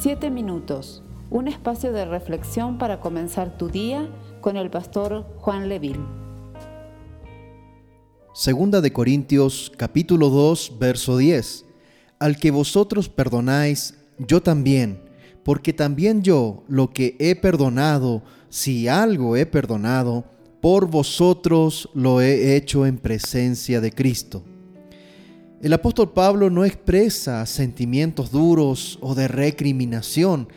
Siete minutos, un espacio de reflexión para comenzar tu día con el pastor Juan Leville. Segunda de Corintios capítulo 2 verso 10. Al que vosotros perdonáis, yo también, porque también yo lo que he perdonado, si algo he perdonado, por vosotros lo he hecho en presencia de Cristo. El apóstol Pablo no expresa sentimientos duros o de recriminación,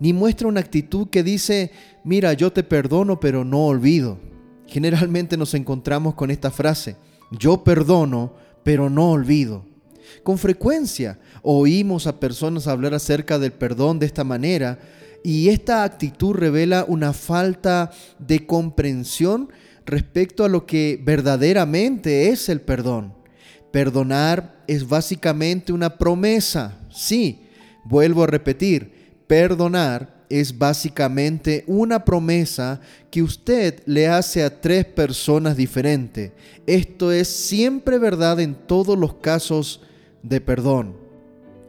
ni muestra una actitud que dice, mira, yo te perdono pero no olvido. Generalmente nos encontramos con esta frase, yo perdono pero no olvido. Con frecuencia oímos a personas hablar acerca del perdón de esta manera y esta actitud revela una falta de comprensión respecto a lo que verdaderamente es el perdón. Perdonar es básicamente una promesa. Sí, vuelvo a repetir, perdonar es básicamente una promesa que usted le hace a tres personas diferentes. Esto es siempre verdad en todos los casos de perdón.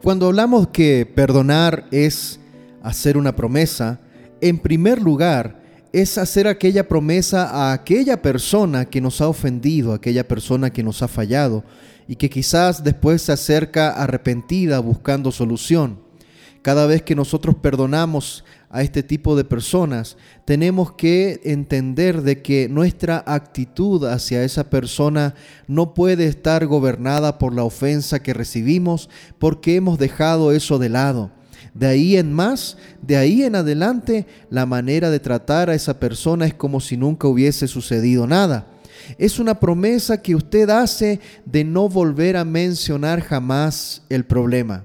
Cuando hablamos que perdonar es hacer una promesa, en primer lugar, es hacer aquella promesa a aquella persona que nos ha ofendido, aquella persona que nos ha fallado y que quizás después se acerca arrepentida buscando solución. Cada vez que nosotros perdonamos a este tipo de personas, tenemos que entender de que nuestra actitud hacia esa persona no puede estar gobernada por la ofensa que recibimos porque hemos dejado eso de lado de ahí en más, de ahí en adelante, la manera de tratar a esa persona es como si nunca hubiese sucedido nada. Es una promesa que usted hace de no volver a mencionar jamás el problema.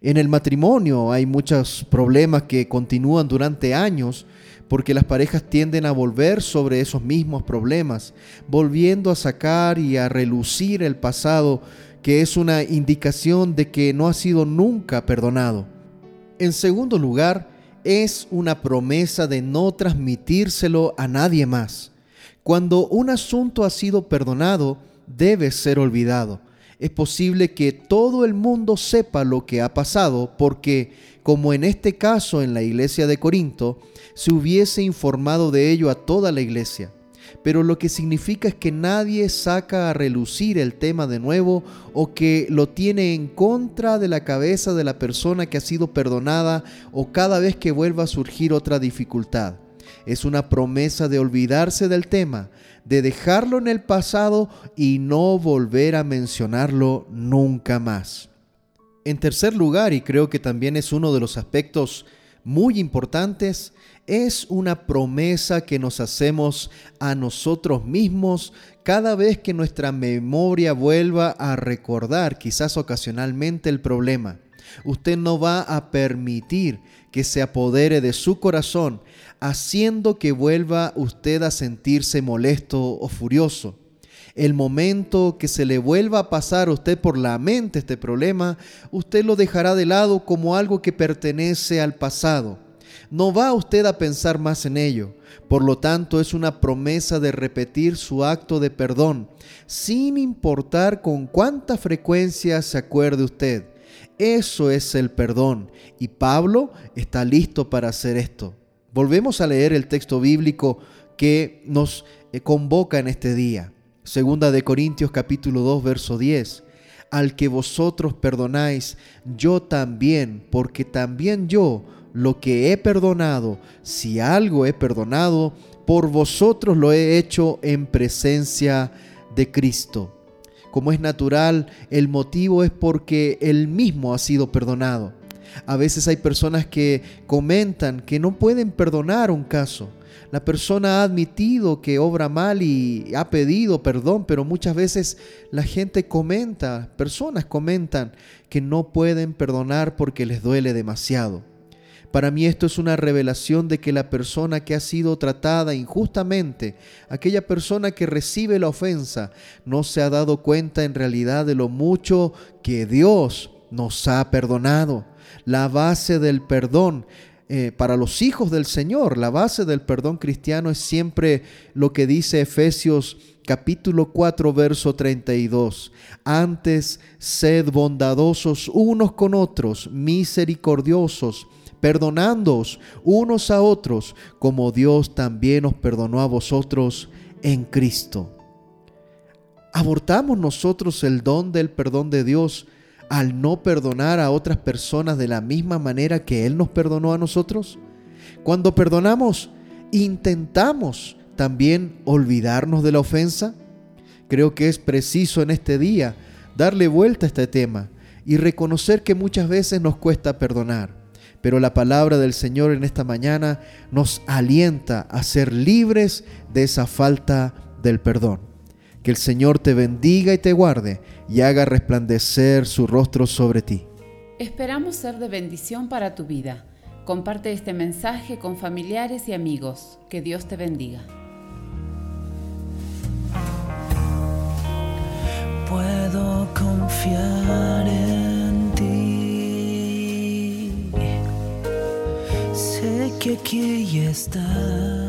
En el matrimonio hay muchos problemas que continúan durante años porque las parejas tienden a volver sobre esos mismos problemas, volviendo a sacar y a relucir el pasado, que es una indicación de que no ha sido nunca perdonado. En segundo lugar, es una promesa de no transmitírselo a nadie más. Cuando un asunto ha sido perdonado, debe ser olvidado. Es posible que todo el mundo sepa lo que ha pasado porque, como en este caso en la iglesia de Corinto, se hubiese informado de ello a toda la iglesia pero lo que significa es que nadie saca a relucir el tema de nuevo o que lo tiene en contra de la cabeza de la persona que ha sido perdonada o cada vez que vuelva a surgir otra dificultad. Es una promesa de olvidarse del tema, de dejarlo en el pasado y no volver a mencionarlo nunca más. En tercer lugar, y creo que también es uno de los aspectos muy importantes, es una promesa que nos hacemos a nosotros mismos cada vez que nuestra memoria vuelva a recordar quizás ocasionalmente el problema. Usted no va a permitir que se apodere de su corazón, haciendo que vuelva usted a sentirse molesto o furioso. El momento que se le vuelva a pasar a usted por la mente este problema, usted lo dejará de lado como algo que pertenece al pasado no va usted a pensar más en ello. Por lo tanto, es una promesa de repetir su acto de perdón, sin importar con cuánta frecuencia se acuerde usted. Eso es el perdón y Pablo está listo para hacer esto. Volvemos a leer el texto bíblico que nos eh, convoca en este día. Segunda de Corintios capítulo 2 verso 10. Al que vosotros perdonáis, yo también, porque también yo lo que he perdonado, si algo he perdonado, por vosotros lo he hecho en presencia de Cristo. Como es natural, el motivo es porque Él mismo ha sido perdonado. A veces hay personas que comentan que no pueden perdonar un caso. La persona ha admitido que obra mal y ha pedido perdón, pero muchas veces la gente comenta, personas comentan que no pueden perdonar porque les duele demasiado. Para mí esto es una revelación de que la persona que ha sido tratada injustamente, aquella persona que recibe la ofensa, no se ha dado cuenta en realidad de lo mucho que Dios nos ha perdonado. La base del perdón eh, para los hijos del Señor, la base del perdón cristiano es siempre lo que dice Efesios capítulo 4, verso 32. Antes, sed bondadosos unos con otros, misericordiosos, perdonándoos unos a otros, como Dios también os perdonó a vosotros en Cristo. ¿Abortamos nosotros el don del perdón de Dios al no perdonar a otras personas de la misma manera que Él nos perdonó a nosotros? Cuando perdonamos, intentamos también olvidarnos de la ofensa. Creo que es preciso en este día darle vuelta a este tema y reconocer que muchas veces nos cuesta perdonar. Pero la palabra del Señor en esta mañana nos alienta a ser libres de esa falta del perdón. Que el Señor te bendiga y te guarde y haga resplandecer su rostro sobre ti. Esperamos ser de bendición para tu vida. Comparte este mensaje con familiares y amigos. Que Dios te bendiga. Puedo confiar en ti. Sé que aquí estás.